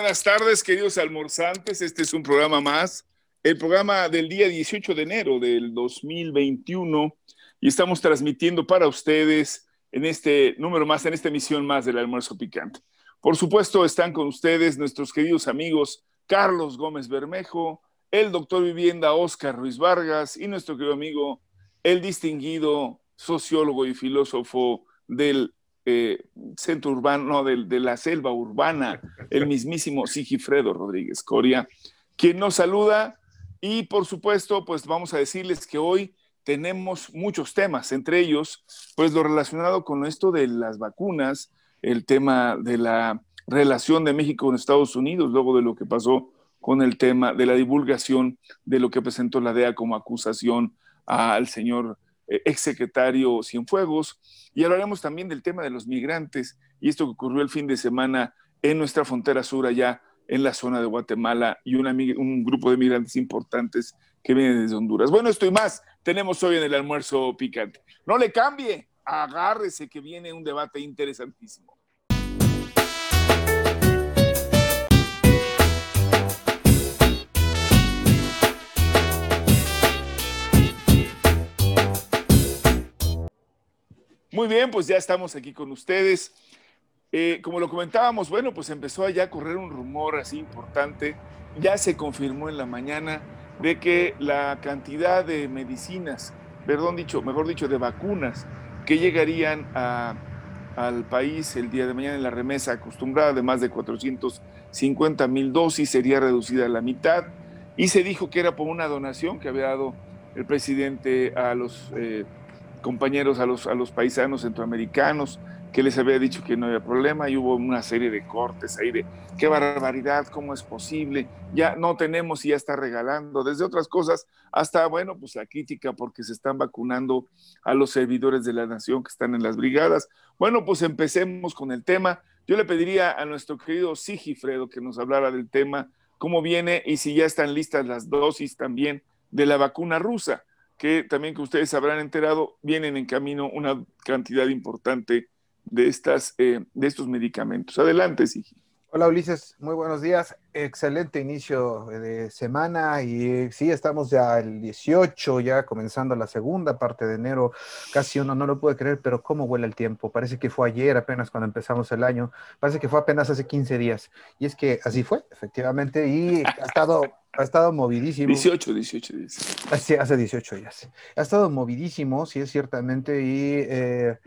buenas tardes, queridos almorzantes. Este es un programa más, el programa del día 18 de enero del 2021 y estamos transmitiendo para ustedes en este número más, en esta emisión más del almuerzo picante. Por supuesto, están con ustedes nuestros queridos amigos Carlos Gómez Bermejo, el doctor vivienda Oscar Ruiz Vargas y nuestro querido amigo, el distinguido sociólogo y filósofo del eh, centro urbano, de, de, la selva urbana, el mismísimo Sigifredo Rodríguez Coria, quien nos saluda. Y por supuesto, pues vamos a decirles que hoy tenemos muchos temas, entre ellos, pues lo relacionado con esto de las vacunas, el tema de la relación de México con Estados Unidos, luego de lo que pasó con el tema de la divulgación de lo que presentó la DEA como acusación al señor exsecretario Cienfuegos. Y hablaremos también del tema de los migrantes y esto que ocurrió el fin de semana en nuestra frontera sur allá en la zona de Guatemala y un grupo de migrantes importantes que vienen desde Honduras. Bueno, esto y más tenemos hoy en el almuerzo picante. No le cambie, agárrese que viene un debate interesantísimo. Muy bien, pues ya estamos aquí con ustedes. Eh, como lo comentábamos, bueno, pues empezó allá a correr un rumor así importante. Ya se confirmó en la mañana de que la cantidad de medicinas, perdón dicho, mejor dicho, de vacunas que llegarían al país el día de mañana en la remesa acostumbrada de más de 450 mil dosis sería reducida a la mitad. Y se dijo que era por una donación que había dado el presidente a los eh, compañeros, a los, a los paisanos centroamericanos, que les había dicho que no había problema y hubo una serie de cortes ahí de qué barbaridad, cómo es posible, ya no tenemos y ya está regalando, desde otras cosas hasta, bueno, pues la crítica porque se están vacunando a los servidores de la nación que están en las brigadas. Bueno, pues empecemos con el tema. Yo le pediría a nuestro querido Sigifredo que nos hablara del tema, cómo viene y si ya están listas las dosis también de la vacuna rusa que también que ustedes habrán enterado, vienen en camino una cantidad importante de, estas, eh, de estos medicamentos. Adelante, Sigi. Hola Ulises, muy buenos días. Excelente inicio de semana y sí, estamos ya el 18, ya comenzando la segunda parte de enero. Casi uno no lo puede creer, pero cómo vuela el tiempo. Parece que fue ayer apenas cuando empezamos el año. Parece que fue apenas hace 15 días. Y es que así fue, efectivamente, y ha estado ha estado movidísimo. 18, 18 días. Hace, hace 18 días. Ha estado movidísimo, sí, es ciertamente. Y eh,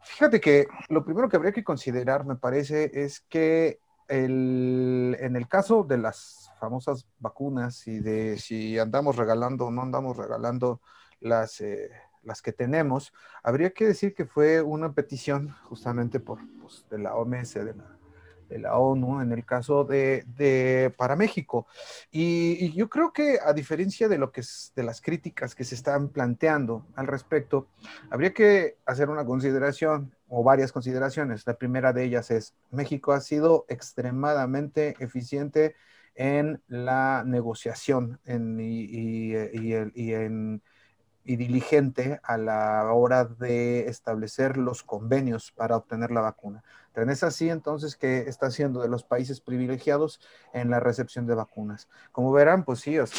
fíjate que lo primero que habría que considerar, me parece, es que el, en el caso de las famosas vacunas y de si andamos regalando o no andamos regalando las, eh, las que tenemos, habría que decir que fue una petición justamente por, pues, de la OMS, de la de la ONU en el caso de, para México. Y, yo creo que a diferencia de lo que es, de las críticas que se están planteando al respecto, habría que hacer una consideración o varias consideraciones. La primera de ellas es México ha sido extremadamente eficiente en la negociación y, en y diligente a la hora de establecer los convenios para obtener la vacuna. Tan es así entonces que está siendo de los países privilegiados en la recepción de vacunas. Como verán, pues sí, es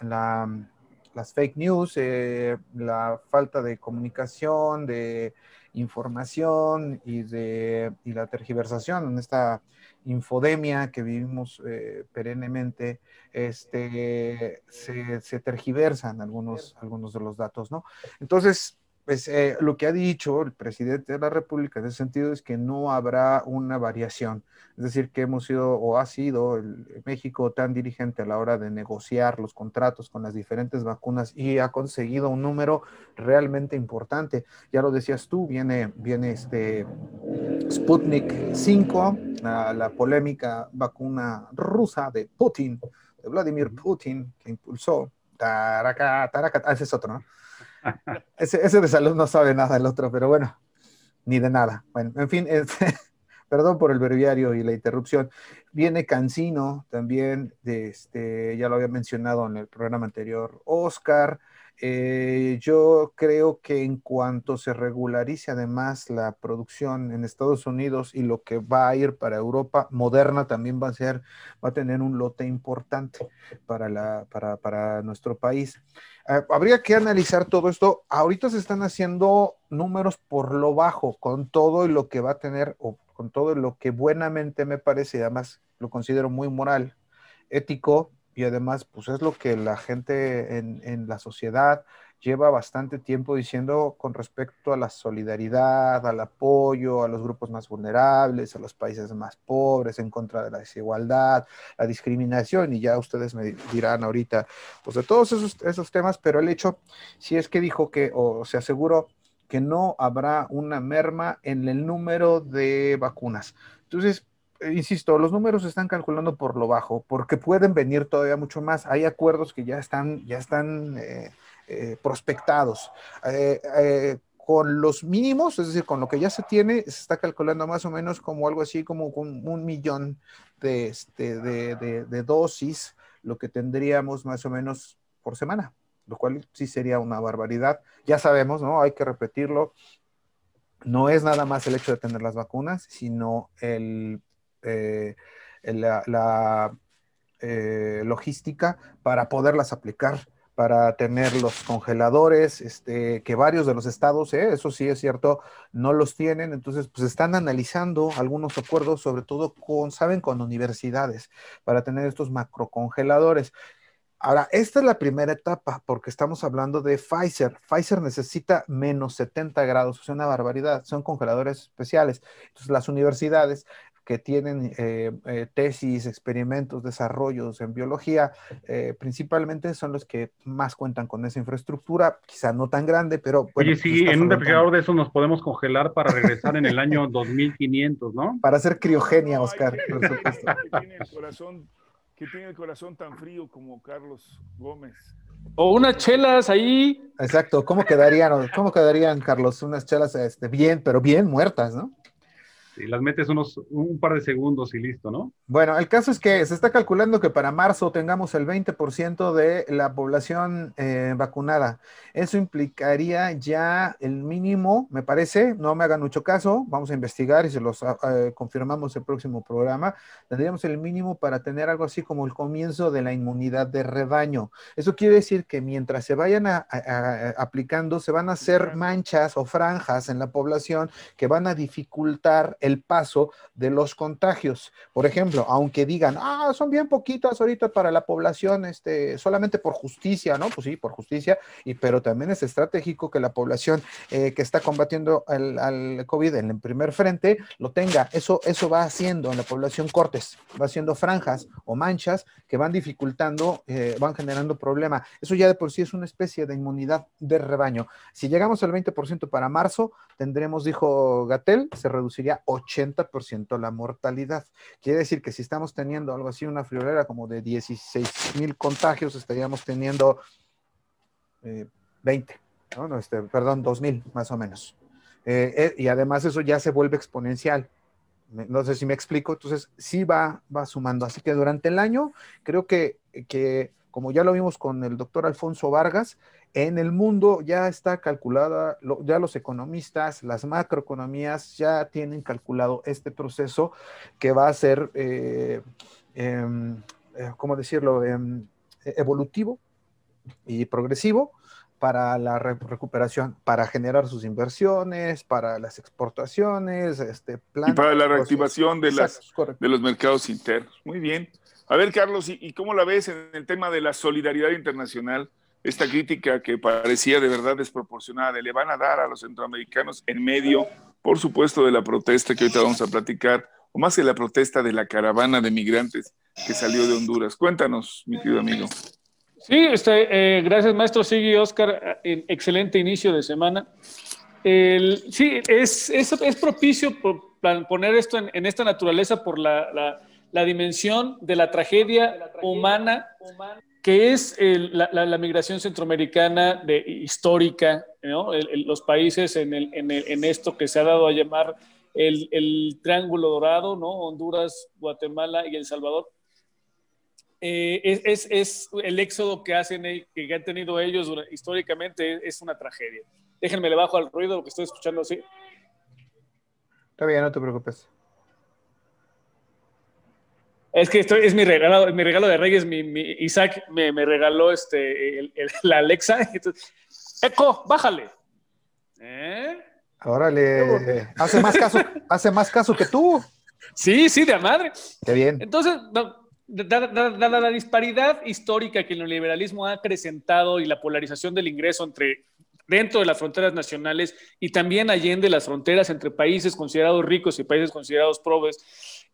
las fake news, eh, la falta de comunicación, de información y, de, y la tergiversación en esta infodemia que vivimos eh, perennemente, este, se, se, tergiversan algunos, algunos de los datos, ¿no? Entonces, pues eh, lo que ha dicho el presidente de la República en ese sentido es que no habrá una variación. Es decir, que hemos sido o ha sido el, México tan dirigente a la hora de negociar los contratos con las diferentes vacunas y ha conseguido un número realmente importante. Ya lo decías tú, viene, viene este Sputnik 5, la, la polémica vacuna rusa de Putin, de Vladimir Putin, que impulsó. Taraca, taraca, ah, ese es otro, ¿no? Ese, de salud no sabe nada el otro, pero bueno, ni de nada. Bueno, en fin, perdón por el breviario y la interrupción. Viene Cancino también, de este, ya lo había mencionado en el programa anterior, Oscar, Eh, yo creo que en cuanto se regularice además la producción en Estados Unidos y lo que va a ir para Europa, Moderna también va a ser, va a tener un lote importante para, la, para, para nuestro país. Eh, habría que analizar todo esto. Ahorita se están haciendo números por lo bajo, con todo y lo que va a tener, o con todo lo que buenamente me parece, y además lo considero muy moral, ético, y además, pues es lo que la gente en, en, la sociedad lleva bastante tiempo diciendo con respecto a la solidaridad, al apoyo a los grupos más vulnerables, a los países más pobres, en contra de la desigualdad, la discriminación, y ya ustedes me dirán ahorita, pues de todos esos, esos temas, pero el hecho, si es que dijo que, o se aseguró que no habrá una merma en el número de vacunas. Entonces, insisto, los números se están calculando por lo bajo, porque pueden venir todavía mucho más. Hay acuerdos que ya están, ya están eh, eh, prospectados. con los mínimos, es decir, con lo que ya se tiene, se está calculando más o menos como algo así como un millón de, este, de dosis, lo que tendríamos más o menos por semana, lo cual sí sería una barbaridad. Ya sabemos, ¿no? Hay que repetirlo. No es nada más el hecho de tener las vacunas, sino el eh, la, eh, logística para poderlas aplicar, para tener los congeladores, este, que varios de los estados, eh, eso sí es cierto, no los tienen, entonces pues están analizando algunos acuerdos, sobre todo con, saben, con universidades, para tener estos macrocongeladores. Ahora, esta es la primera etapa porque estamos hablando de Pfizer. Pfizer necesita menos 70 grados, es una barbaridad, son congeladores especiales. Entonces, las universidades que tienen eh, eh, tesis, experimentos, desarrollos en biología, eh, principalmente son los que más cuentan con esa infraestructura, quizá no tan grande, pero... Oye, sí, en un refrigerador de eso nos podemos congelar para regresar en el año 2500, ¿no? Para hacer criogenia, Oscar, por supuesto. Que tiene, el corazón, que tiene el corazón tan frío como Carlos Gómez. O unas chelas ahí. Exacto, ¿cómo quedarían, cómo quedarían, Carlos? Unas chelas este, bien, pero bien muertas, ¿no? Y las metes unos un par de segundos y listo, ¿no? Bueno, el caso es que se está calculando que para marzo tengamos el 20% de la población eh, vacunada. Eso implicaría ya el mínimo, me parece, no me hagan mucho caso, vamos a investigar y se los ah, eh, confirmamos el próximo programa, tendríamos el mínimo para tener algo así como el comienzo de la inmunidad de rebaño. Eso quiere decir que mientras se vayan aplicando, se van a hacer manchas o franjas en la población que van a dificultar el paso de los contagios. Por ejemplo, aunque digan, ah, son bien poquitas ahorita para la población, este, solamente por justicia, ¿no? Pues sí, por justicia, y, pero también es estratégico que la población eh, que está combatiendo al, COVID en el primer frente lo tenga. Eso, eso va haciendo en la población cortes, va haciendo franjas o manchas que van dificultando, eh, van generando problema. Eso ya de por sí es una especie de inmunidad de rebaño. Si llegamos al 20% para marzo, tendremos, dijo Gatel, se reduciría 80% la mortalidad. Quiere decir que si estamos teniendo algo así, una friolera como de 16 mil contagios, estaríamos teniendo 20, eh, ¿no? este, perdón, 2 mil más o menos. Eh, eh, y además eso ya se vuelve exponencial. No sé si me explico, entonces sí va, va sumando. Así que durante el año creo que, que como ya lo vimos con el doctor Alfonso Vargas, en el mundo ya está calculada, ya los economistas, las macroeconomías ya tienen calculado este proceso que va a ser, eh, em, eh, ¿cómo decirlo?, em, evolutivo y progresivo para la recuperación, para generar sus inversiones, para las exportaciones, este plan. Y para la reactivación de, las, de los mercados internos. Muy bien. A ver, Carlos, ¿y, cómo la ves en el tema de la solidaridad internacional? Esta crítica que parecía de verdad desproporcionada, le van a dar a los centroamericanos en medio, por supuesto, de la protesta que ahorita vamos a platicar, o más que la protesta de la caravana de migrantes que salió de Honduras. Cuéntanos, mi querido amigo. Sí, este, eh, gracias, maestro Sigui Oscar. Eh, excelente inicio de semana. sí, es, propicio poner esto en, esta naturaleza por la, dimensión de la tragedia humana que es la, migración centroamericana de, histórica, los países en, esto que se ha dado a llamar el, Triángulo Dorado, ¿no? Honduras, Guatemala y El Salvador, eh, es, el éxodo que hacen, que han tenido ellos históricamente, es una tragedia. Déjenme le bajo al ruido, lo que estoy escuchando así. Está bien, no te preocupes. Es que estoy, es mi regalo, mi regalo de Reyes, mi, Isaac me, me, regaló este, la Alexa. Entonces, Eco, bájale. ¿Eh? Órale, hace más caso, hace más caso que tú. Sí, sí, de madre. Qué bien. Entonces, dada la disparidad histórica que el neoliberalismo ha acrecentado y la polarización del ingreso entre dentro de las fronteras nacionales y también allende las fronteras entre países considerados ricos y países considerados pobres,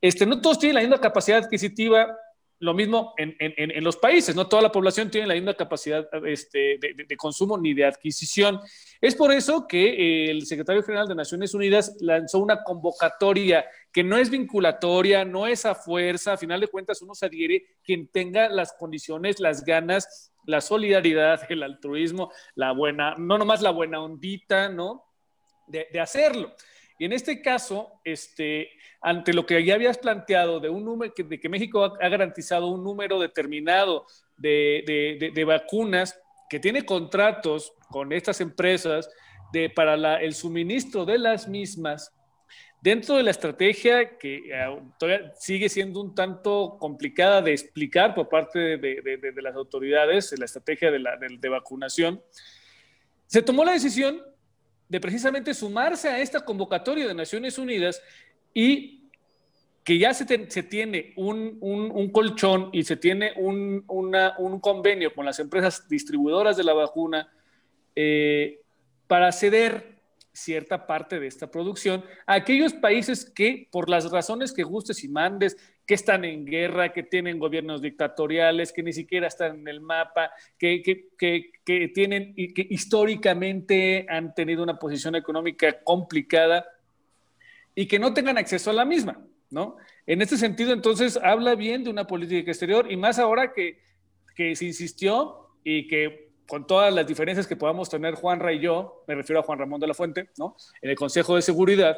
este, no todos tienen la misma capacidad adquisitiva lo mismo en, en, en, los países, no toda la población tiene la misma capacidad este, de, de, consumo ni de adquisición. Es por eso que eh, el secretario general de Naciones Unidas lanzó una convocatoria que no es vinculatoria, no es a fuerza, a final de cuentas uno se adhiere quien tenga las condiciones, las ganas, la solidaridad, el altruismo, la buena, no nomás la buena ondita, ¿no? De, hacerlo. Y en este caso, este, ante lo que ya habías planteado de un número, de que México ha, garantizado un número determinado de, vacunas, que tiene contratos con estas empresas de, para el suministro de las mismas, dentro de la estrategia que eh, todavía sigue siendo un tanto complicada de explicar por parte de, las autoridades, la estrategia de vacunación, se tomó la decisión de precisamente sumarse a esta convocatoria de Naciones Unidas y que ya se, tiene un, colchón y se tiene un, convenio con las empresas distribuidoras de la vacuna eh, para ceder cierta parte de esta producción a aquellos países que, por las razones que gustes y mandes, que están en guerra, que tienen gobiernos dictatoriales, que ni siquiera están en el mapa, que, que, tienen y que históricamente han tenido una posición económica complicada y que no tengan acceso a la misma, ¿no? En este sentido, entonces, habla bien de una política exterior y más ahora que, que se insistió y que con todas las diferencias que podamos tener Juanra y yo, me refiero a Juan Ramón de la Fuente, ¿no? En el Consejo de Seguridad,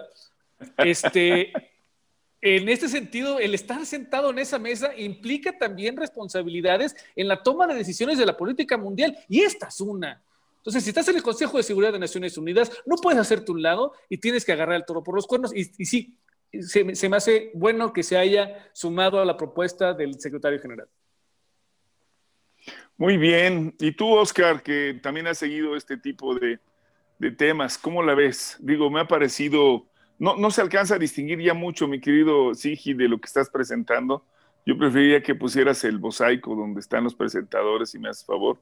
este, en este sentido, el estar sentado en esa mesa implica también responsabilidades en la toma de decisiones de la política mundial, y esta es una. Entonces, si estás en el Consejo de Seguridad de Naciones Unidas, no puedes hacerte un lado y tienes que agarrar el toro por los cuernos. Y, y sí, se, se me hace bueno que se haya sumado a la propuesta del secretario general. Muy bien. Y tú, Oscar, que también has seguido este tipo de, temas, ¿cómo la ves? Digo, me ha parecido, no, no se alcanza a distinguir ya mucho, mi querido Sigi, de lo que estás presentando. Yo preferiría que pusieras el mosaico donde están los presentadores, si me haces favor.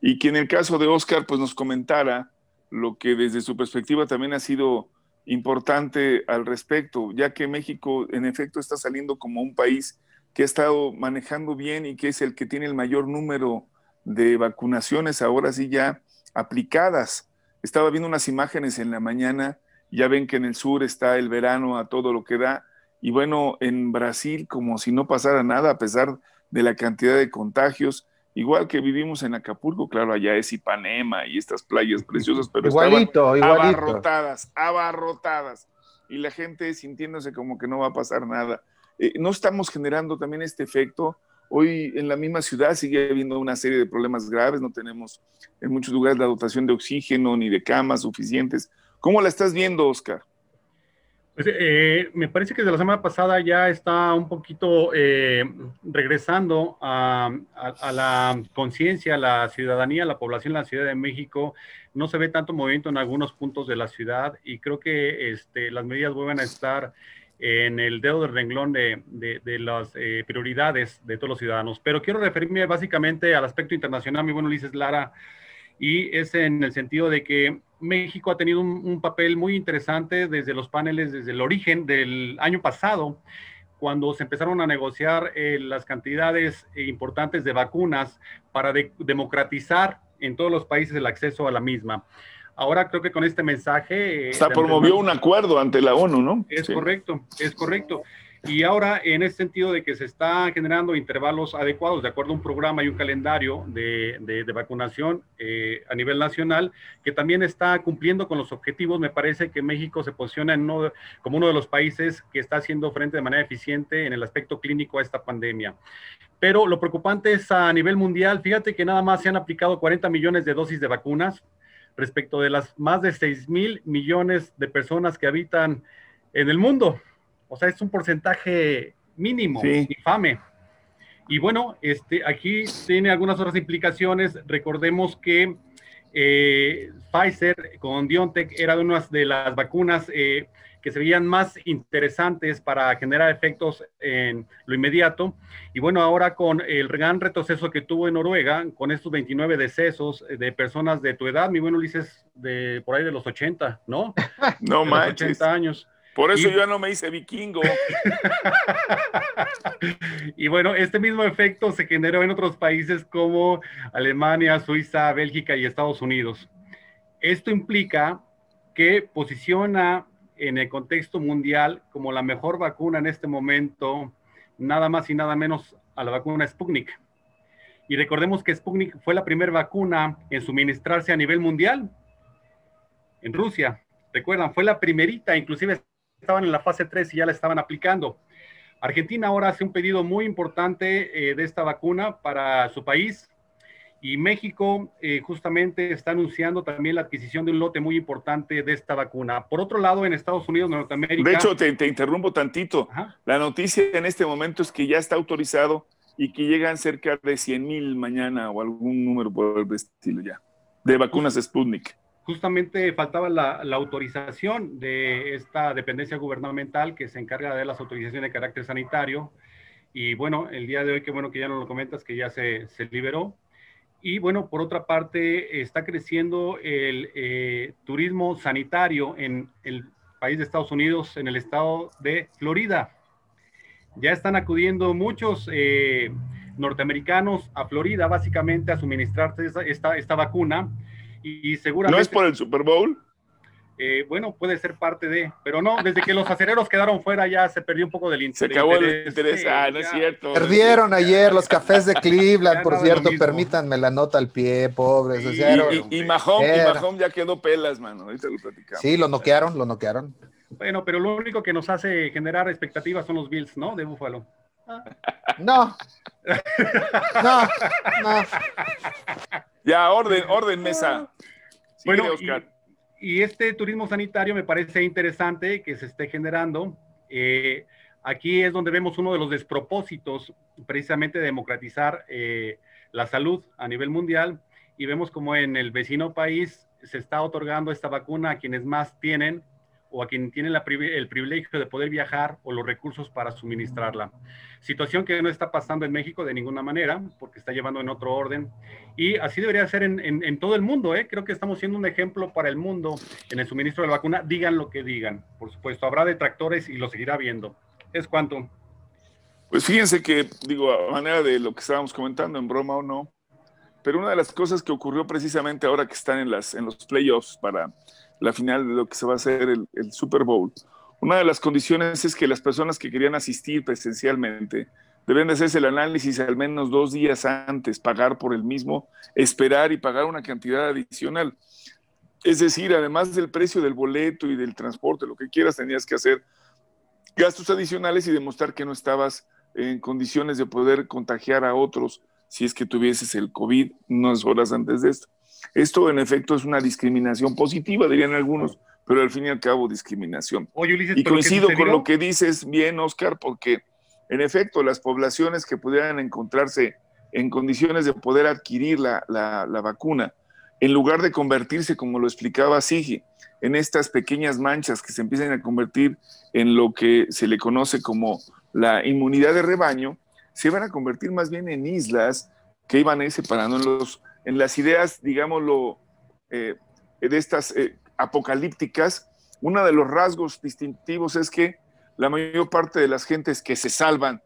Y que en el caso de Oscar, pues nos comentara lo que desde su perspectiva también ha sido importante al respecto, ya que México en efecto está saliendo como un país que ha estado manejando bien y que es el que tiene el mayor número de vacunaciones ahora sí ya aplicadas. Estaba viendo unas imágenes en la mañana, ya ven que en el sur está el verano a todo lo que da, y bueno, en Brasil como si no pasara nada a pesar de la cantidad de contagios, igual que vivimos en Acapulco, claro, allá es Ipanema y estas playas preciosas, pero igualito, abarrotadas, abarrotadas, y la gente sintiéndose como que no va a pasar nada. Eh, no estamos generando también este efecto. Hoy en la misma ciudad sigue habiendo una serie de problemas graves, no tenemos en muchos lugares la dotación de oxígeno ni de camas suficientes. ¿Cómo la estás viendo, Oscar? Pues, eh, me parece que desde la semana pasada ya está un poquito eh, regresando a, la conciencia, a la ciudadanía, a la población en la Ciudad de México. No se ve tanto movimiento en algunos puntos de la ciudad y creo que este, las medidas vuelven a estar en el dedo del renglón de, las eh, prioridades de todos los ciudadanos. Pero quiero referirme básicamente al aspecto internacional, mi bueno Ulises Lara, y es en el sentido de que México ha tenido un, papel muy interesante desde los paneles, desde el origen del año pasado, cuando se empezaron a negociar eh, las cantidades importantes de vacunas para democratizar en todos los países el acceso a la misma. Ahora creo que con este mensaje... Hasta promovió un acuerdo ante la ONU, ¿no? Es correcto, es correcto. Y ahora, en ese sentido de que se están generando intervalos adecuados, de acuerdo a un programa y un calendario de, de, vacunación eh, a nivel nacional, que también está cumpliendo con los objetivos, me parece que México se posiciona en uno, como uno de los países que está haciendo frente de manera eficiente en el aspecto clínico a esta pandemia. Pero lo preocupante es a nivel mundial, fíjate que nada más se han aplicado 40 millones de dosis de vacunas respecto de las más de 6 mil millones de personas que habitan en el mundo. O sea, es un porcentaje mínimo, infame. Y bueno, este, aquí tiene algunas otras implicaciones. Recordemos que eh, Pfizer con BioNTech era una de las vacunas eh, que se veían más interesantes para generar efectos en lo inmediato. Y bueno, ahora con el gran retroceso que tuvo en Noruega, con estos 29 decesos de personas de tu edad, mi bueno Ulises, de por ahí de los 80, ¿no? No más. 80 años. Por eso yo no me hice vikingo. y bueno, este mismo efecto se generó en otros países como Alemania, Suiza, Bélgica y Estados Unidos. Esto implica que posiciona en el contexto mundial como la mejor vacuna en este momento, nada más y nada menos a la vacuna Sputnik. Y recordemos que Sputnik fue la primera vacuna en suministrarse a nivel mundial en Rusia. Recuerdan, fue la primerita, inclusive estaban en la fase 3 y ya la estaban aplicando. Argentina ahora hace un pedido muy importante eh, de esta vacuna para su país y México eh, justamente está anunciando también la adquisición de un lote muy importante de esta vacuna. Por otro lado, en Estados Unidos, Norteamérica... De hecho, te, interrumpo tantito. La noticia en este momento es que ya está autorizado y que llegan cerca de 100 mil mañana o algún número por el estilo ya, de vacunas Sputnik justamente faltaba la, autorización de esta dependencia gubernamental que se encarga de las autorizaciones de carácter sanitario. Y bueno, el día de hoy, qué bueno que ya nos lo comentas, que ya se, se liberó. Y bueno, por otra parte, está creciendo el eh, turismo sanitario en el país de Estados Unidos, en el estado de Florida. Ya están acudiendo muchos eh, norteamericanos a Florida, básicamente, a suministrarse esta, esta vacuna y seguramente... ¿No es por el Super Bowl? Eh, bueno, puede ser parte de, pero no, desde que los acereros quedaron fuera ya se perdió un poco del interés. Se acabó el interés, ah, no es cierto. Perdieron ayer los cafés de Cleveland, por cierto, permítanme la nota al pie, pobres. Y, y, Mahomes, ya quedó pelas, mano, ahorita lo platicamos. Sí, lo noquearon, lo noquearon. Bueno, pero lo único que nos hace generar expectativas son los Bills, ¿no? De Búfalo. No. No, no. Ya, orden, orden, mesa. bueno, Y, este turismo sanitario me parece interesante que se esté generando. Eh, aquí es donde vemos uno de los despropósitos, precisamente de democratizar eh, la salud a nivel mundial. Y vemos como en el vecino país se está otorgando esta vacuna a quienes más tienen o a quien tiene el privilegio de poder viajar o los recursos para suministrarla. Situación que no está pasando en México de ninguna manera, porque está llevando en otro orden. Y así debería ser en, todo el mundo. ¿eh? Creo que estamos siendo un ejemplo para el mundo en el suministro de la vacuna. Digan lo que digan. Por supuesto, habrá detractores y lo seguirá viendo. Es cuanto. Pues fíjense que, digo, a manera de lo que estábamos comentando, en broma o no, pero una de las cosas que ocurrió precisamente ahora que están en, las, en los playoffs para la final de lo que se va a hacer el, Super Bowl. Una de las condiciones es que las personas que querían asistir presencialmente deben de hacerse el análisis al menos dos días antes, pagar por el mismo, esperar y pagar una cantidad adicional. Es decir, además del precio del boleto y del transporte, lo que quieras, tenías que hacer gastos adicionales y demostrar que no estabas en condiciones de poder contagiar a otros si es que tuvieses el COVID unas horas antes de esto. Esto en efecto es una discriminación positiva, dirían algunos, pero al fin y al cabo discriminación. y coincido con lo que dices bien, Oscar, porque en efecto las poblaciones que pudieran encontrarse en condiciones de poder adquirir la, vacuna, en lugar de convertirse, como lo explicaba Sigi, en estas pequeñas manchas que se empiezan a convertir en lo que se le conoce como la inmunidad de rebaño, se van a convertir más bien en islas que iban a ir separando en los en las ideas, digámoslo, eh, de estas eh, apocalípticas, uno de los rasgos distintivos es que la mayor parte de las gentes que se salvan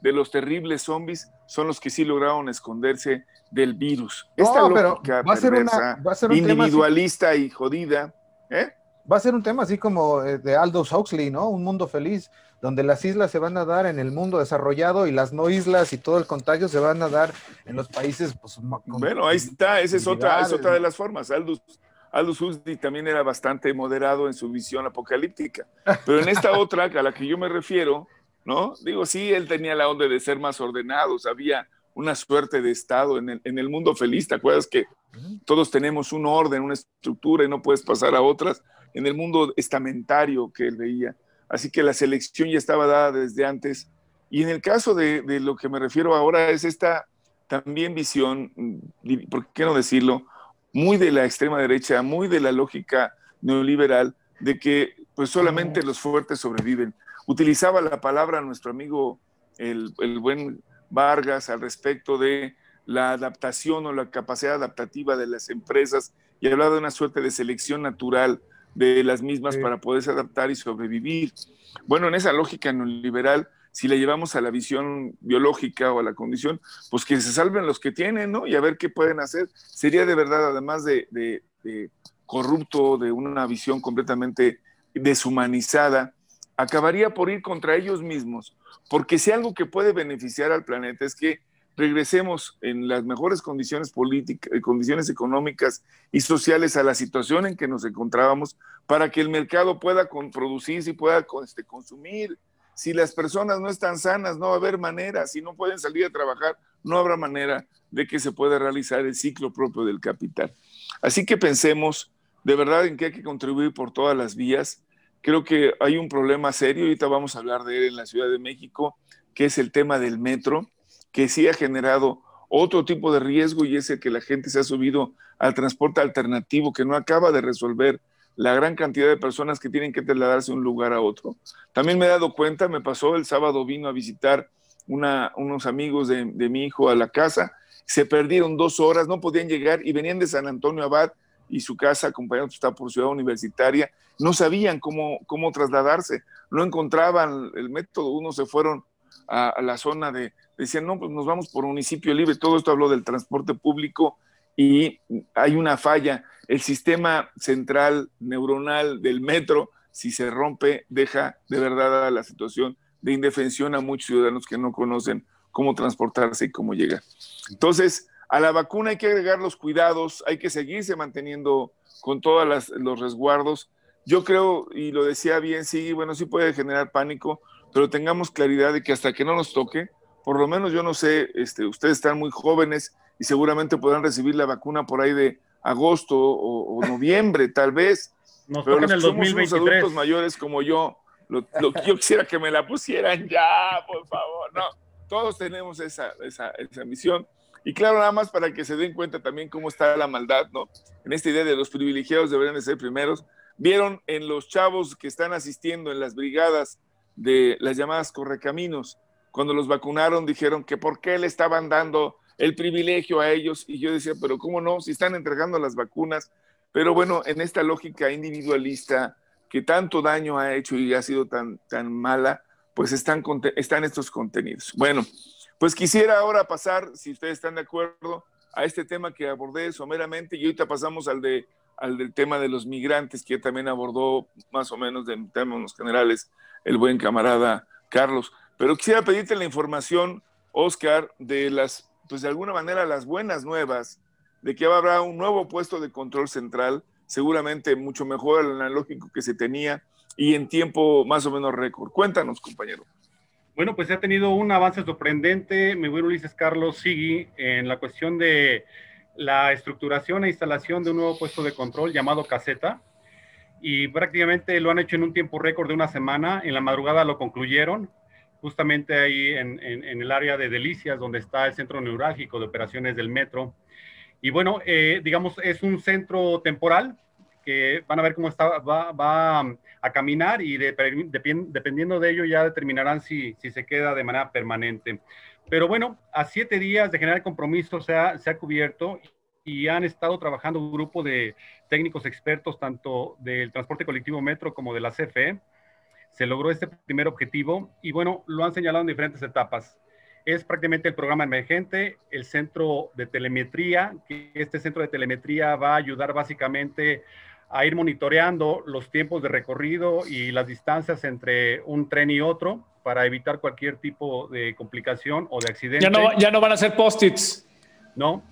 de los terribles zombies son los que sí lograron esconderse del virus. Esta no, pero va a ser una, va a ser individualista y jodida. ¿eh? Va a ser un tema así como eh, de Aldous Huxley, ¿no? Un mundo feliz, donde las islas se van a dar en el mundo desarrollado y las no islas y todo el contagio se van a dar en los países. Pues, bueno, ahí está, esa es otra, es otra de las formas. Aldous, Aldous Huxley también era bastante moderado en su visión apocalíptica, pero en esta otra a la que yo me refiero, ¿no? Digo, sí, él tenía la onda de ser más ordenado, sabía una suerte de estado en el, en el mundo feliz. ¿Te acuerdas que todos tenemos un orden, una estructura y no puedes pasar a otras? En el mundo estamentario que él veía. Así que la selección ya estaba dada desde antes. Y en el caso de, de lo que me refiero ahora es esta también visión, mm, ¿por qué no decirlo? Muy de la extrema derecha, muy de la lógica neoliberal, de que pues solamente los fuertes sobreviven. Utilizaba la palabra nuestro amigo, el, el buen Vargas al respecto de la adaptación o la capacidad adaptativa de las empresas y hablaba de una suerte de selección natural de las mismas para poderse adaptar y sobrevivir. Bueno, en esa lógica neoliberal, si la llevamos a la visión biológica o a la condición, pues que se salven los que tienen, ¿no? Y a ver qué pueden hacer. Sería de verdad, además de, de corrupto, de una visión completamente deshumanizada, acabaría por ir contra ellos mismos porque si algo que puede beneficiar al planeta es que regresemos en las mejores condiciones políticas, eh, condiciones económicas y sociales a la situación en que nos encontrábamos para que el mercado pueda producir y pueda este, consumir. Si las personas no están sanas, no va a haber manera. Si no pueden salir a trabajar, no habrá manera de que se pueda realizar el ciclo propio del capital. Así que pensemos de verdad en que hay que contribuir por todas las vías Creo que hay un problema serio, ahorita vamos a hablar de él en la Ciudad de México, que es el tema del metro, que sí ha generado otro tipo de riesgo y es el que la gente se ha subido al transporte alternativo que no acaba de resolver la gran cantidad de personas que tienen que trasladarse de un lugar a otro. También me he dado cuenta, me pasó el sábado, vino a visitar unos amigos de, de, mi hijo a la casa, se perdieron dos horas, no podían llegar y venían de San Antonio Abad y su casa, acompañado está por ciudad universitaria, no sabían cómo, cómo trasladarse, no encontraban el método, unos se fueron a, la zona de, decían, no, pues nos vamos por municipio libre, todo esto habló del transporte público y hay una falla, el sistema central neuronal del metro, si se rompe, deja de verdad a la situación de indefensión a muchos ciudadanos que no conocen cómo transportarse y cómo llegar. Entonces, a la vacuna hay que agregar los cuidados, hay que seguirse manteniendo con todos los resguardos. Yo creo, y lo decía bien, sí, bueno, sí puede generar pánico, pero tengamos claridad de que hasta que no nos toque, por lo menos yo no sé, este, ustedes están muy jóvenes y seguramente podrán recibir la vacuna por ahí de agosto o, noviembre, tal vez. Nos pero los en el somos unos adultos mayores como yo, lo, yo quisiera que me la pusieran ya, por favor. No, todos tenemos esa, esa, esa misión. Y claro, nada más para que se den cuenta también cómo está la maldad, ¿no? En esta idea de los privilegiados deberían de ser primeros. Vieron en los chavos que están asistiendo en las brigadas de las llamadas correcaminos, cuando los vacunaron dijeron que por qué le estaban dando el privilegio a ellos y yo decía, pero cómo no, si están entregando las vacunas, pero bueno, en esta lógica individualista que tanto daño ha hecho y ha sido tan, tan mala, pues están, están estos contenidos. Bueno, pues quisiera ahora pasar, si ustedes están de acuerdo, a este tema que abordé someramente y ahorita pasamos al, de, al del tema de los migrantes, que también abordó más o menos en términos generales el buen camarada Carlos. Pero quisiera pedirte la información, Oscar, de las, pues de alguna manera las buenas nuevas, de que habrá un nuevo puesto de control central, seguramente mucho mejor al analógico que se tenía y en tiempo más o menos récord. Cuéntanos, compañero. Bueno, pues se ha tenido un avance sorprendente, mi buen Ulises Carlos Sigui, en la cuestión de la estructuración e instalación de un nuevo puesto de control llamado caseta. Y prácticamente lo han hecho en un tiempo récord de una semana. En la madrugada lo concluyeron, justamente ahí en, el área de Delicias, donde está el centro neurálgico de operaciones del metro. Y bueno, eh, digamos, es un centro temporal que van a ver cómo está, va, a caminar y dependiendo de ello ya determinarán si, si se queda de manera permanente. Pero bueno, a siete días de generar compromiso se ha, se ha cubierto y han estado trabajando un grupo de técnicos expertos tanto del transporte colectivo metro como de la CFE. Se logró este primer objetivo y bueno, lo han señalado en diferentes etapas. Es prácticamente el programa emergente, el centro de telemetría, que este centro de telemetría va a ayudar básicamente a ir monitoreando los tiempos de recorrido y las distancias entre un tren y otro para evitar cualquier tipo de complicación o de accidente. Ya no, ya no van a ser post-its. No.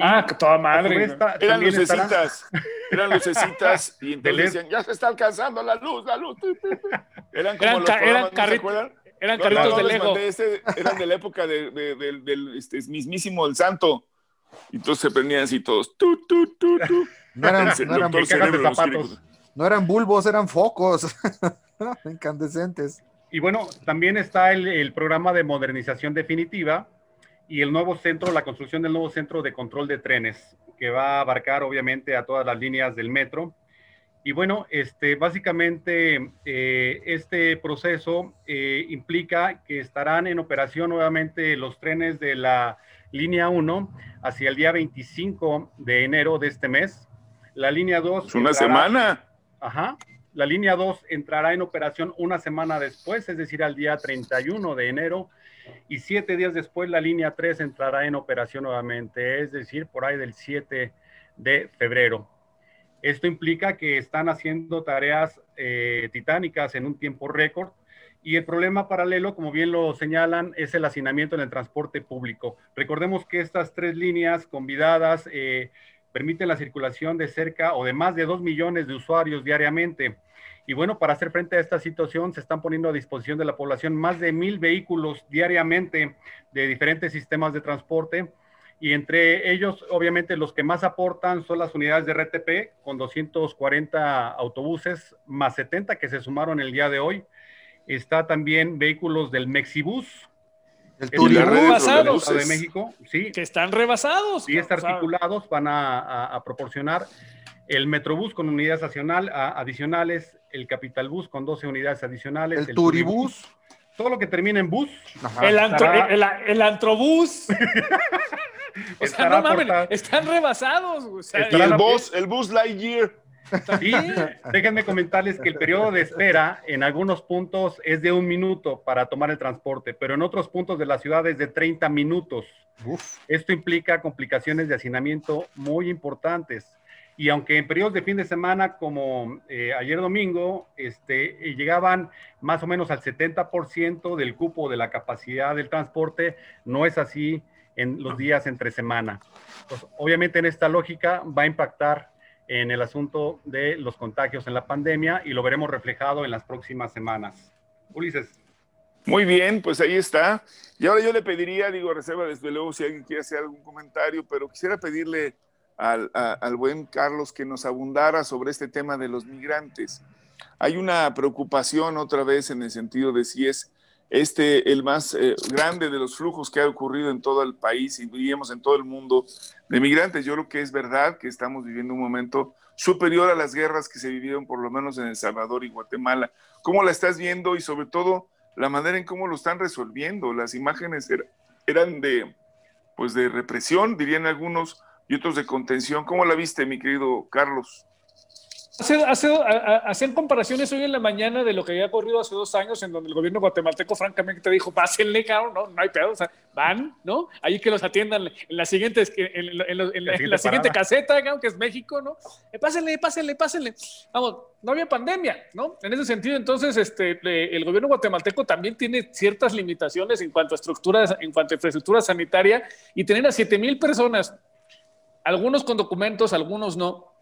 Ah, que toda madre. Esta, eran lucecitas, eran lucecitas y entonces decían, ya se está alcanzando la luz, la luz. Eran como eran, los eran, carritos, eran carritos de Lego. Este, eran de la época de, de, de, del este, mismísimo El Santo. Y entonces se prendían así todos. Tu, tu, tu, tu. No eran, no eran, de zapatos. no eran bulbos, eran focos incandescentes. Y bueno, también está el, el, programa de modernización definitiva y el nuevo centro, la construcción del nuevo centro de control de trenes, que va a abarcar obviamente a todas las líneas del metro. Y bueno, este, básicamente eh, este proceso eh, implica que estarán en operación nuevamente los trenes de la línea 1 hacia el día 25 de enero de este mes. La línea 2... Es una semana. Ajá. La línea 2 entrará en operación una semana después, es decir, al día 31 de enero. Y siete días después la línea 3 entrará en operación nuevamente, es decir, por ahí del 7 de febrero. Esto implica que están haciendo tareas eh, titánicas en un tiempo récord y el problema paralelo, como bien lo señalan, es el hacinamiento en el transporte público. Recordemos que estas tres líneas convidadas eh, permiten la circulación de cerca o de más de dos millones de usuarios diariamente. Y bueno, para hacer frente a esta situación, se están poniendo a disposición de la población más de mil vehículos diariamente de diferentes sistemas de transporte. Y entre ellos, obviamente, los que más aportan son las unidades de RTP, con 240 autobuses, más 70 que se sumaron el día de hoy Está también vehículos del Mexibus. El rebasados de México, sí. Que están rebasados. Y están articulados van a, proporcionar el Metrobús con unidades adicionales, el Capitalbús con 12 unidades adicionales. El, Turibús. Todo lo que termine en bus. El, el, Antrobús. o sea, no mames, están rebasados. el bus, el bus Lightyear. Y déjenme comentarles que el periodo de espera en algunos puntos es de un minuto para tomar el transporte, pero en otros puntos de la ciudad es de 30 minutos. Esto implica complicaciones de hacinamiento muy importantes. Y aunque en periodos de fin de semana como eh, ayer domingo, este, eh, llegaban más o menos al 70% del cupo de la capacidad del transporte, no es así en los días entre semana. Pues, obviamente en esta lógica va a impactar en el asunto de los contagios en la pandemia y lo veremos reflejado en las próximas semanas. Ulises. Muy bien, pues ahí está. Y ahora yo le pediría, digo, reserva desde luego si alguien quiere hacer algún comentario, pero quisiera pedirle al, al buen Carlos que nos abundara sobre este tema de los migrantes. Hay una preocupación otra vez en el sentido de si es este el más eh, grande de los flujos que ha ocurrido en todo el país y diríamos en todo el mundo de migrantes. Yo creo que es verdad que estamos viviendo un momento superior a las guerras que se vivieron por lo menos en El Salvador y Guatemala. ¿Cómo la estás viendo y sobre todo la manera en cómo lo están resolviendo? Las imágenes eran de pues de represión, dirían algunos, y otros de contención. ¿Cómo la viste, mi querido Carlos? hacen comparaciones hoy en la mañana de lo que había ocurrido hace dos años, en donde el gobierno guatemalteco, francamente, te dijo: pásenle, cabrón, no, no hay pedo, o sea, van, ¿no? Ahí que los atiendan en la siguiente, en, en, la, siguiente caseta, que es México, ¿no? Eh, pásenle, pásenle, pásenle. Vamos, no había pandemia, ¿no? En ese sentido, entonces, este, el gobierno guatemalteco también tiene ciertas limitaciones en cuanto a estructuras, en cuanto a infraestructura sanitaria, y tener a 7 mil personas, algunos con documentos, algunos no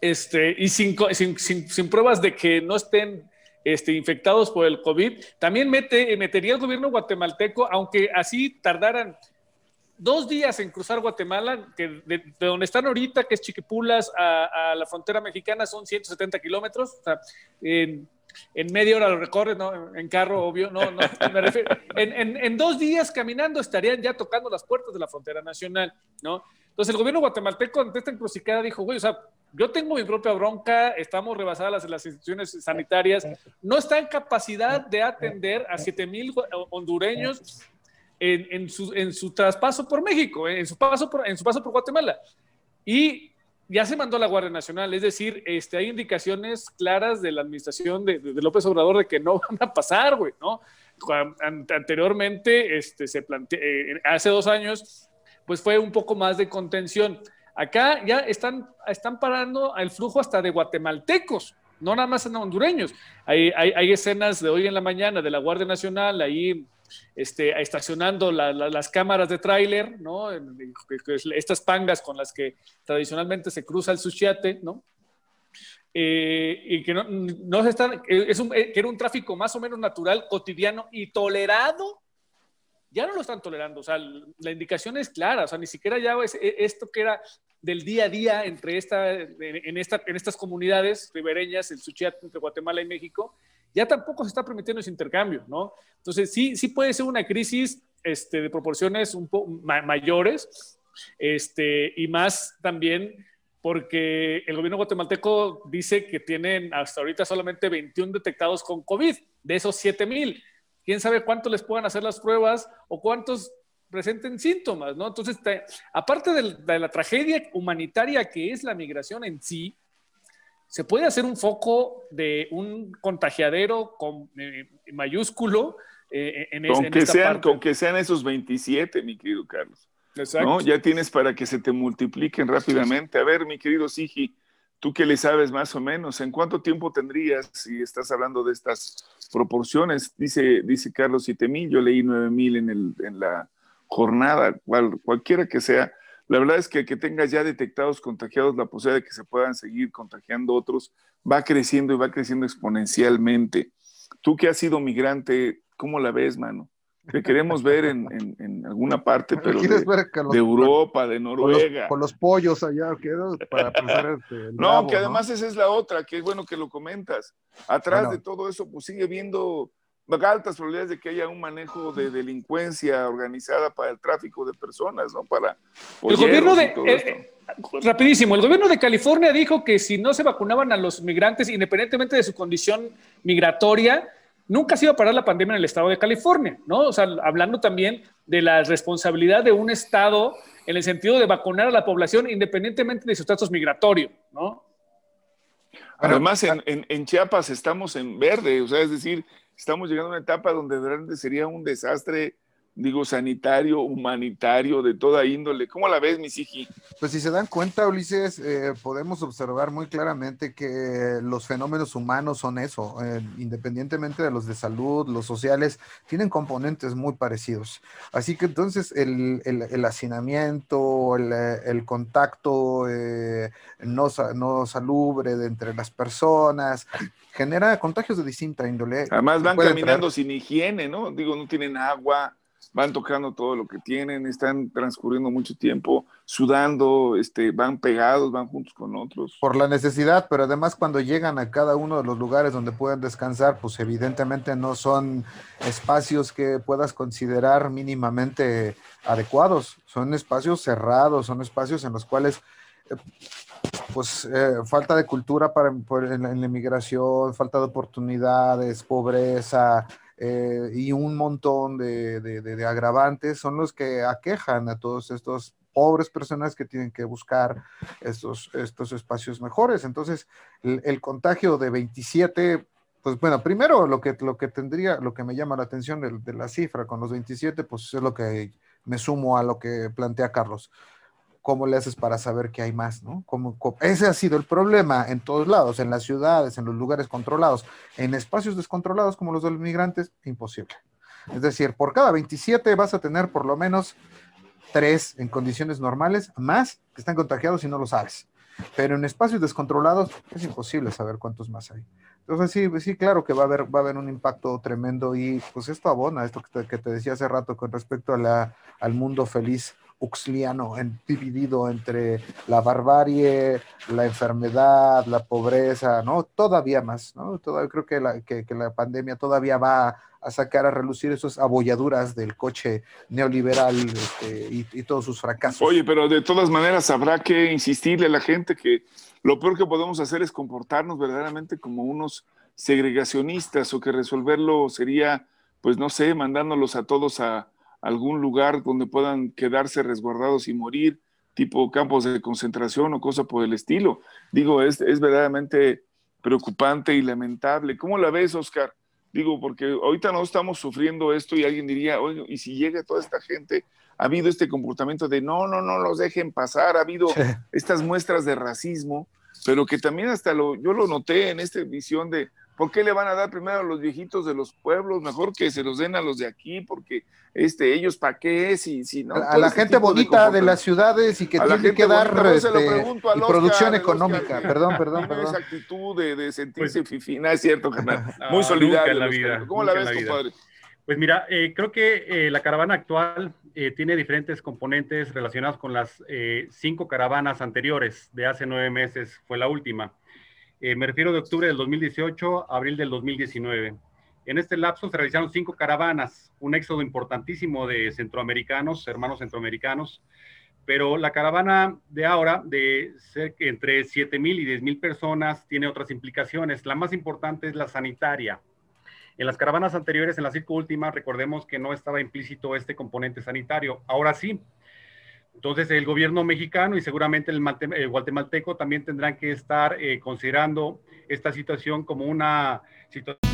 este, y sin, sin, pruebas de que no estén este, infectados por el COVID, también mete, metería el gobierno guatemalteco, aunque así tardaran dos días en cruzar Guatemala, que de, donde están ahorita, que es Chiquipulas, a, la frontera mexicana, son 170 kilómetros. en, media hora lo recorren, ¿no? En carro, obvio, no, no, me refiero. En, en, dos días caminando estarían ya tocando las puertas de la frontera nacional, ¿no? Entonces el gobierno guatemalteco ante esta encrucijada dijo, güey, o sea, yo tengo mi propia bronca, estamos rebasadas las, instituciones sanitarias, no está en capacidad de atender a 7 mil hondureños en, su, en, su, traspaso por México, en su, paso por, en su paso por Guatemala. Y ya se mandó la Guardia Nacional, es decir, este, hay indicaciones claras de la administración de, López Obrador de que no van a pasar, güey, ¿no? Anteriormente, este, se planteó, eh, hace dos años, pues fue un poco más de contención. Acá ya están, están parando el flujo hasta de guatemaltecos, no nada más en hondureños. Hay, hay, escenas de hoy en la mañana de la Guardia Nacional ahí este, estacionando las cámaras de tráiler, ¿no? Estas pangas con las que tradicionalmente se cruza el suchiate, ¿no? Eh, y que no, no se están, es un, que era un tráfico más o menos natural, cotidiano y tolerado ya no lo están tolerando. O sea, la indicación es clara. O sea, ni siquiera ya es e, esto que era del día a día entre esta, en, esta, en estas comunidades ribereñas, el Suchiat entre Guatemala y México, ya tampoco se está permitiendo ese intercambio, ¿no? Entonces, sí, sí puede ser una crisis este, de proporciones un poco mayores este, y más también porque el gobierno guatemalteco dice que tienen hasta ahorita solamente 21 detectados con COVID, de esos 7 mil quién sabe cuánto les puedan hacer las pruebas o cuántos presenten síntomas, ¿no? Entonces, aparte de, la tragedia humanitaria que es la migración en sí, se puede hacer un foco de un contagiadero con eh, mayúsculo eh, en, con que sean, Con que sean esos 27, mi querido Carlos. Exacto. ¿no? Ya tienes para que se te multipliquen rápidamente. A ver, mi querido Sigi, tú que le sabes más o menos, ¿en cuánto tiempo tendrías si estás hablando de estas proporciones. Dice, dice Carlos 7000, yo leí 9000 en, el, en la jornada, cual, cualquiera que sea. La verdad es que que tengas ya detectados contagiados, la posibilidad de que se puedan seguir contagiando otros va creciendo y va creciendo exponencialmente. Tú que has sido migrante, ¿cómo la ves, mano? Te queremos ver en, en, alguna parte, pero de, Europa, de Noruega. Con los, pollos allá, para este, No, que además esa es la otra, que es bueno que lo comentas. Atrás de todo eso, pues sigue viendo altas probabilidades de que haya un manejo de delincuencia organizada para el tráfico de personas, ¿no? Para el gobierno de eh, eh, rapidísimo, el gobierno de California dijo que si no se vacunaban a los migrantes, independientemente de su condición migratoria, nunca se iba a parar la pandemia en el estado de California, ¿no? O sea, hablando también de la responsabilidad de un estado en el sentido de vacunar a la población independientemente de su estatus migratorio, ¿no? Además, en, en, Chiapas estamos en verde, o sea, es decir, estamos llegando a una etapa donde realmente sería un desastre digo, sanitario, humanitario, de toda índole. ¿Cómo la ves, Misiji? Pues si se dan cuenta, Ulises, eh, podemos observar muy claramente que los fenómenos humanos son eso, eh, independientemente de los de salud, los sociales, tienen componentes muy parecidos. Así que entonces el, el, hacinamiento, el, el contacto eh, no, no salubre entre las personas, genera contagios de distinta índole. Además van caminando sin higiene, ¿no? Digo, no tienen agua, van tocando todo lo que tienen, están transcurriendo mucho tiempo sudando, este, van pegados, van juntos con otros. Por la necesidad, pero además cuando llegan a cada uno de los lugares donde pueden descansar, pues evidentemente no son espacios que puedas considerar mínimamente adecuados, son espacios cerrados, son espacios en los cuales... Pues eh, falta de cultura para, en, la inmigración, falta de oportunidades, pobreza, eh, y un montón de, agravantes son los que aquejan a todos estos pobres personas que tienen que buscar estos, estos espacios mejores. Entonces, el, contagio de 27, pues bueno, primero lo que, lo que tendría, lo que me llama la atención de, de la cifra con los 27, pues es lo que me sumo a lo que plantea Carlos. ¿Cómo le haces para saber que hay más? ¿no? ese ha sido el problema en todos lados, en las ciudades, en los lugares controlados, en espacios descontrolados como los de los migrantes, imposible. Es decir, por cada 27 vas a tener por lo menos tres en condiciones normales, más que están contagiados y no lo sabes. Pero en espacios descontrolados es imposible saber cuántos más hay. Entonces sí, sí, claro que va a haber, va a haber un impacto tremendo y pues esto abona, esto que te, que te decía hace rato con respecto a la, al mundo feliz uxliano, en, dividido entre la barbarie, la enfermedad, la pobreza, ¿no? Todavía más, ¿no? Todavía, creo que la, que, la pandemia todavía va a sacar a relucir esas abolladuras del coche neoliberal este, y, todos sus fracasos. Oye, pero de todas maneras habrá que insistirle a la gente que lo peor que podemos hacer es comportarnos verdaderamente como unos segregacionistas o que resolverlo sería, pues no sé, mandándolos a todos a, algún lugar donde puedan quedarse resguardados y morir, tipo campos de concentración o cosa por el estilo. Digo, es, es verdaderamente preocupante y lamentable. ¿Cómo la ves, Oscar? Digo, porque ahorita no estamos sufriendo esto y alguien diría, oye, ¿y si llega toda esta gente ha habido este comportamiento de no, no, no los dejen pasar, ha habido estas muestras de racismo, pero que también hasta lo, yo lo noté en esta visión de ¿Por qué le van a dar primero a los viejitos de los pueblos? Mejor que se los den a los de aquí, porque este, ellos para qué, si, si no. A la este gente bonita de, las ciudades y que tiene que dar este, y producción económica. perdón, perdón, perdón. Esa actitud de, sentirse pues, fifina, es cierto, Muy solidario. En la vida, ¿Cómo la ves, compadre? Pues mira, eh, creo que eh, la caravana actual eh, tiene diferentes componentes relacionados con las cinco caravanas anteriores de hace nueve meses, fue la última. Eh, me refiero de octubre del 2018 a abril del 2019. En este lapso se realizaron cinco caravanas, un éxodo importantísimo de centroamericanos, hermanos centroamericanos, pero la caravana de ahora, de entre 7 mil y 10 mil personas, tiene otras implicaciones. La más importante es la sanitaria. En las caravanas anteriores, en las cinco últimas, recordemos que no estaba implícito este componente sanitario. Ahora sí, entonces, el gobierno mexicano y seguramente el, guatemalteco también tendrán que estar eh, considerando esta situación como una situación